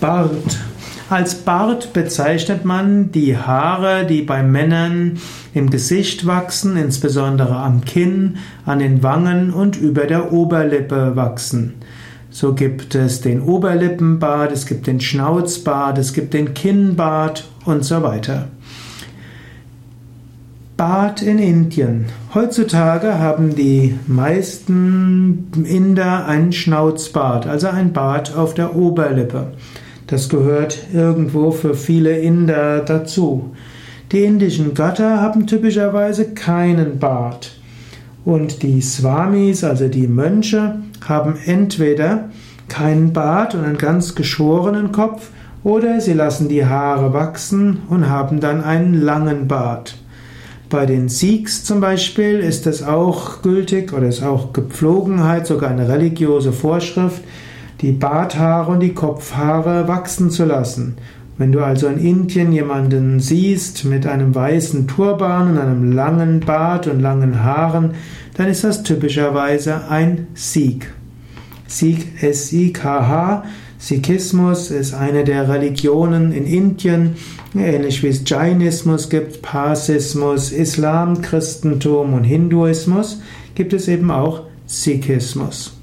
Bart. Als Bart bezeichnet man die Haare, die bei Männern im Gesicht wachsen, insbesondere am Kinn, an den Wangen und über der Oberlippe wachsen. So gibt es den Oberlippenbart, es gibt den Schnauzbart, es gibt den Kinnbart und so weiter. Bart in Indien. Heutzutage haben die meisten Inder einen Schnauzbart, also ein Bart auf der Oberlippe. Das gehört irgendwo für viele Inder dazu. Die indischen Götter haben typischerweise keinen Bart. Und die Swamis, also die Mönche, haben entweder keinen Bart und einen ganz geschorenen Kopf, oder sie lassen die Haare wachsen und haben dann einen langen Bart. Bei den Sikhs zum Beispiel ist es auch gültig oder ist auch Gepflogenheit, sogar eine religiöse Vorschrift, die Barthaare und die Kopfhaare wachsen zu lassen. Wenn du also in Indien jemanden siehst mit einem weißen Turban und einem langen Bart und langen Haaren, dann ist das typischerweise ein Sikh. Sikh, S-I-K-H, Sikhismus ist eine der Religionen in Indien, ähnlich wie es Jainismus gibt, Parsismus, Islam, Christentum und Hinduismus, gibt es eben auch Sikhismus.